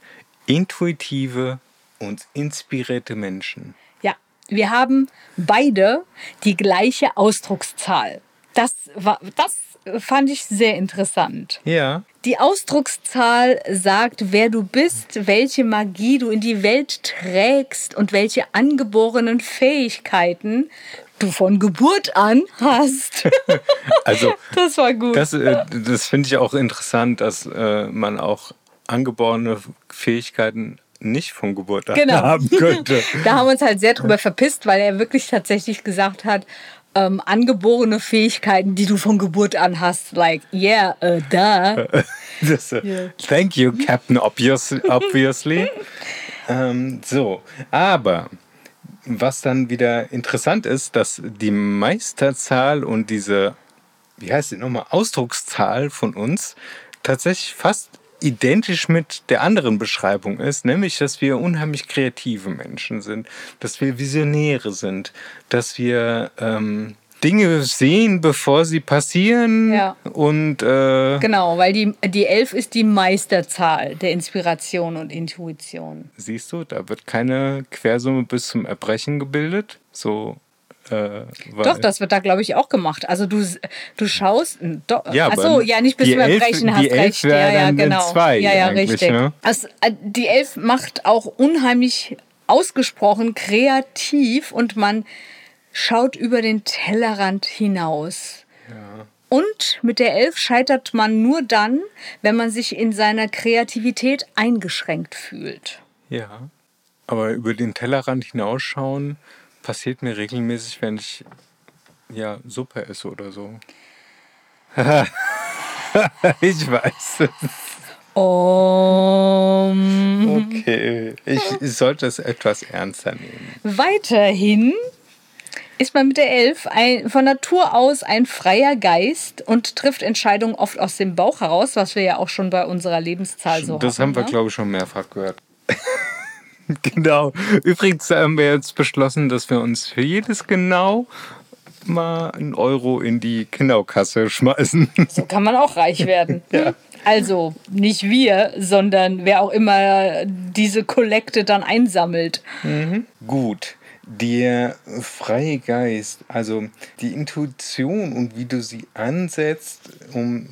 intuitive und inspirierte Menschen. Ja, wir haben beide die gleiche Ausdruckszahl. Das, war, das fand ich sehr interessant. Ja. Die Ausdruckszahl sagt, wer du bist, welche Magie du in die Welt trägst und welche angeborenen Fähigkeiten du von Geburt an hast. Also, das war gut. das, äh, das finde ich auch interessant, dass äh, man auch angeborene Fähigkeiten nicht von Geburt an Genau. haben könnte. Da haben wir uns halt sehr drüber verpisst, weil er wirklich tatsächlich gesagt hat, ähm, angeborene Fähigkeiten, die du von Geburt an hast, like, yeah, uh, duh. Das, äh, Thank you, Captain Obvious, Obviously. ähm, so, aber was dann wieder interessant ist, dass die Meisterzahl und diese, wie heißt die nochmal, Ausdruckszahl von uns tatsächlich fast identisch mit der anderen Beschreibung ist, nämlich, dass wir unheimlich kreative Menschen sind, dass wir Visionäre sind, dass wir ähm, Dinge sehen, bevor sie passieren Ja. und äh, Genau, weil die, die Elf ist die Meisterzahl der Inspiration und Intuition. Siehst du, da wird keine Quersumme bis zum Erbrechen gebildet. So, äh, Doch, das wird da, glaube ich, auch gemacht. Also du, du schaust. Do, Ja, Achso, ja, nicht bis die zum Elf- Erbrechen, hast die Elf recht. wäre Ja, ja, genau. zwei ja, ja, richtig. ne? Also, äh, die Elf macht auch unheimlich ausgesprochen kreativ und man schaut über den Tellerrand hinaus. Und mit der Elf scheitert man nur dann, wenn man sich in seiner Kreativität eingeschränkt fühlt. Ja. Aber über den Tellerrand hinausschauen passiert mir regelmäßig, wenn ich ja Suppe esse oder so. ich weiß. Um, Okay. Ich, ich sollte es etwas ernster nehmen. Weiterhin ist man mit der Elf ein, von Natur aus ein freier Geist und trifft Entscheidungen oft aus dem Bauch heraus, was wir ja auch schon bei unserer Lebenszahl so das hatten, haben wir, ne? glaube ich, schon mehrfach gehört. genau. Übrigens haben wir jetzt beschlossen, dass wir uns für jedes genau mal einen Euro in die Kinderkasse schmeißen. So kann man auch reich werden. Also nicht wir, sondern wer auch immer diese Kollekte dann einsammelt. Gut. Der freie Geist, also die Intuition und wie du sie ansetzt, um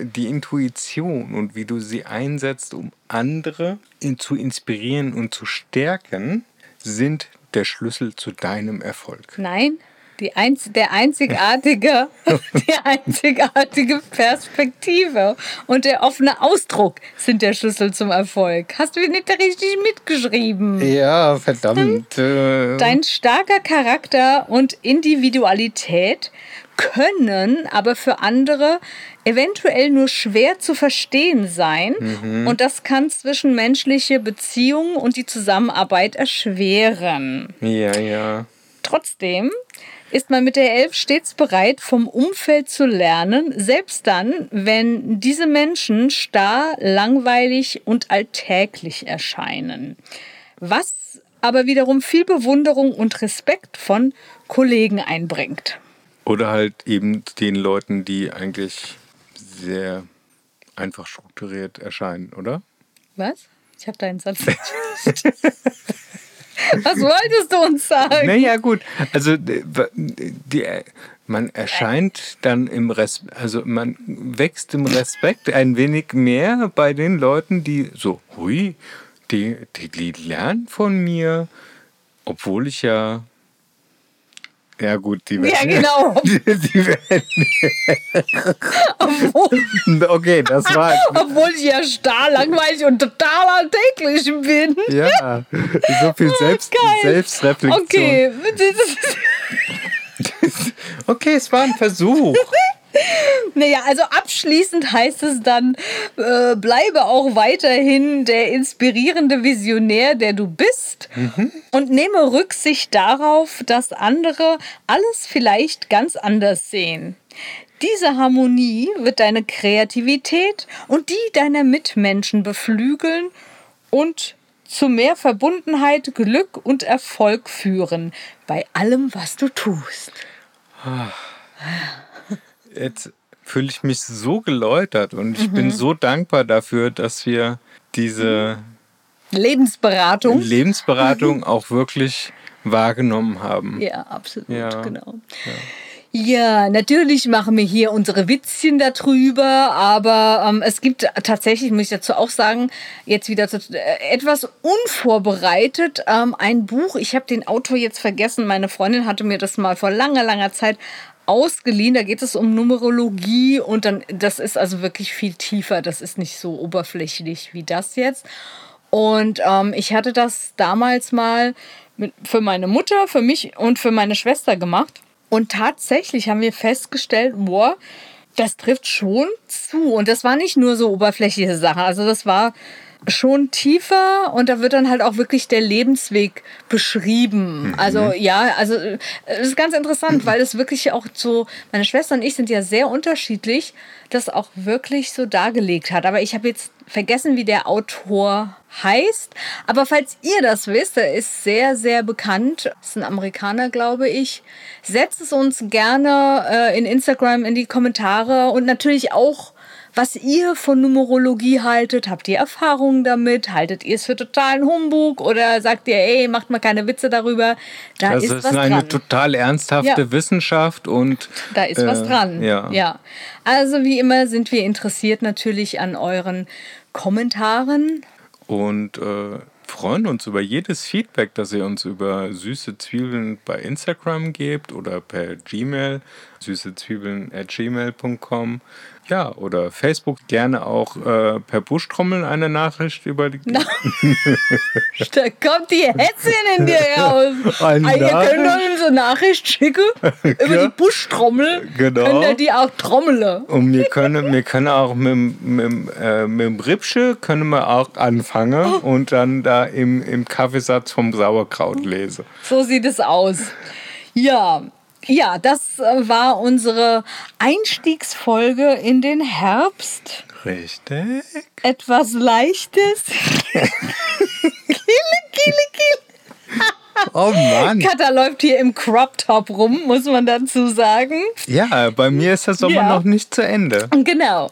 die Intuition und wie du sie einsetzt, um andere zu inspirieren und zu stärken, sind der Schlüssel zu deinem Erfolg. Nein, die einz der einzigartige, die einzigartige Perspektive und der offene Ausdruck sind der Schlüssel zum Erfolg. Hast du nicht richtig mitgeschrieben? Ja, verdammt. äh, Dein starker Charakter und Individualität können aber für andere eventuell nur schwer zu verstehen sein und das kann zwischenmenschliche Beziehungen und die Zusammenarbeit erschweren. Ja, ja. Trotzdem ist man mit der Elf stets bereit, vom Umfeld zu lernen, selbst dann, wenn diese Menschen starr, langweilig und alltäglich erscheinen. Was aber wiederum viel Bewunderung und Respekt von Kollegen einbringt. Oder halt eben den Leuten, die eigentlich sehr einfach strukturiert erscheinen, oder? Was? Ich habe deinen Satz nicht. Was wolltest du uns sagen? Naja, gut. Also äh, die, man erscheint dann im Respekt, also man wächst im Respekt ein wenig mehr bei den Leuten, die so, hui, die, die, die lernen von mir, obwohl ich ja. Ja, gut, die Ja, werden. genau. Die, die werden Obwohl, okay, das war. obwohl ich ja starr, langweilig und total alltäglich bin. Ja, so viel Selbst, Oh, Geil. Selbstreflexion. Okay. Okay, es war ein Versuch. Naja, also abschließend heißt es dann, äh, bleibe auch weiterhin der inspirierende Visionär, der du bist und nehme Rücksicht darauf, dass andere alles vielleicht ganz anders sehen. Diese Harmonie wird deine Kreativität und die deiner Mitmenschen beflügeln und zu mehr Verbundenheit, Glück und Erfolg führen bei allem, was du tust. Jetzt fühle ich mich so geläutert und ich Mhm. bin so dankbar dafür, dass wir diese Lebensberatung. Lebensberatung auch wirklich wahrgenommen haben. Ja, absolut, Ja. genau. Ja, natürlich machen wir hier unsere Witzchen darüber, aber ähm, es gibt tatsächlich, muss ich dazu auch sagen, jetzt wieder zu, äh, etwas unvorbereitet ähm, ein Buch. Ich habe den Autor jetzt vergessen. Meine Freundin hatte mir das mal vor langer, langer Zeit ausgeliehen. Da geht es um Numerologie und dann, das ist also wirklich viel tiefer. Das ist nicht so oberflächlich wie das jetzt. Und ähm, ich hatte das damals mal mit, für meine Mutter, für mich und für meine Schwester gemacht. Und tatsächlich haben wir festgestellt, boah, das trifft schon zu. Und das war nicht nur so oberflächliche Sachen. Also das war schon tiefer und da wird dann halt auch wirklich der Lebensweg beschrieben. Mhm. Also ja, also es ist ganz interessant, weil es wirklich auch so, meine Schwester und ich sind ja sehr unterschiedlich, das auch wirklich so dargelegt hat. Aber ich habe jetzt vergessen, wie der Autor heißt. Aber falls ihr das wisst, er ist sehr, sehr bekannt. Ist ein Amerikaner, glaube ich. Setzt es uns gerne äh, in Instagram in die Kommentare und natürlich auch was ihr von Numerologie haltet. Habt ihr Erfahrungen damit? Haltet ihr es für totalen Humbug oder sagt ihr, ey, macht mal keine Witze darüber? Da das ist, ist was eine dran. total ernsthafte ja. Wissenschaft und da ist äh, was dran. Ja. ja. Also wie immer sind wir interessiert natürlich an euren Kommentaren. Und äh, freuen uns über jedes Feedback, das ihr uns über süße Zwiebeln bei Instagram gebt oder per Gmail, süßezwiebeln at gmail.com. Ja, oder Facebook gerne auch äh, per Buschtrommel eine Nachricht über die. da kommt die Hetzin in dir raus. Ein ah, ihr könnt uns eine Nachricht schicken über ja. die Buschtrommel. Genau. Könnt ihr die auch trommeln. Und wir können, wir können auch mit, mit, äh, mit dem Rippsche können wir auch anfangen oh. und dann da im, im Kaffeesatz vom Sauerkraut lesen. So sieht es aus. Ja, ja, das äh, war unsere Einstiegsfolge in den Herbst. Richtig. Etwas Leichtes. kille, kille, kille. Oh Mann. Katha läuft hier im Crop Top rum, muss man dazu sagen. Ja, bei mir ist der Sommer ja. noch nicht zu Ende. Genau.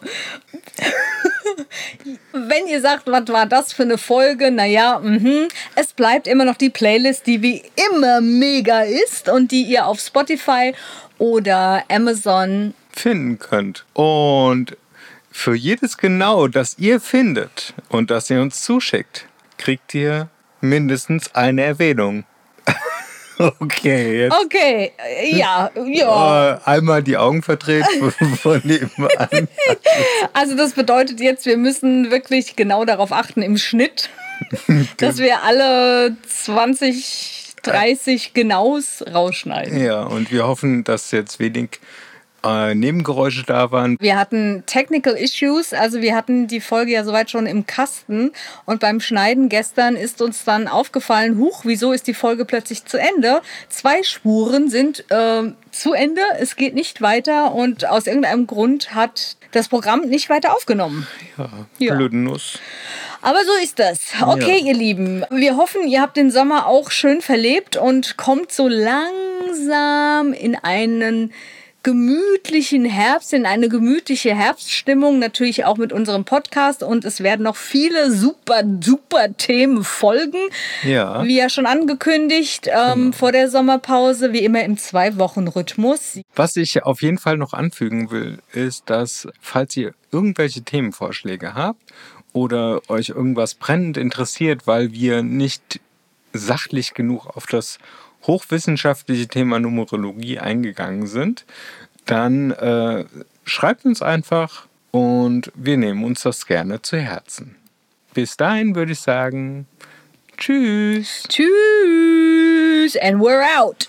Wenn ihr sagt, was war das für eine Folge, naja, mh, es bleibt immer noch die Playlist, die wie immer mega ist und die ihr auf Spotify oder Amazon finden könnt. Und für jedes genau, das ihr findet und das ihr uns zuschickt, kriegt ihr mindestens eine Erwähnung. Okay, jetzt. Okay, ja, ja. Äh, einmal die Augen verdreht von nebenan. Also das bedeutet jetzt, wir müssen wirklich genau darauf achten im Schnitt, dass wir alle 20, 30 Genaus rausschneiden. Ja, und wir hoffen, dass jetzt wenig äh, Nebengeräusche da waren. Wir hatten Technical Issues, also wir hatten die Folge ja soweit schon im Kasten und beim Schneiden gestern ist uns dann aufgefallen, huch, wieso ist die Folge plötzlich zu Ende? Zwei Spuren sind äh, zu Ende, es geht nicht weiter und aus irgendeinem Grund hat das Programm nicht weiter aufgenommen. Ja, ja. blöde Nuss. Aber so ist das. Okay, ja. ihr Lieben. Wir hoffen, ihr habt den Sommer auch schön verlebt und kommt so langsam in einen gemütlichen Herbst, in eine gemütliche Herbststimmung, natürlich auch mit unserem Podcast. Und es werden noch viele super, super Themen folgen. Ja. Wie ja schon angekündigt, ähm, genau. vor der Sommerpause, wie immer im Zwei-Wochen-Rhythmus. Was ich auf jeden Fall noch anfügen will, ist, dass, falls ihr irgendwelche Themenvorschläge habt oder euch irgendwas brennend interessiert, weil wir nicht sachlich genug auf das hochwissenschaftliche Thema Numerologie eingegangen sind, dann äh, schreibt uns einfach und wir nehmen uns das gerne zu Herzen. Bis dahin würde ich sagen, tschüss. Tschüss and we're out.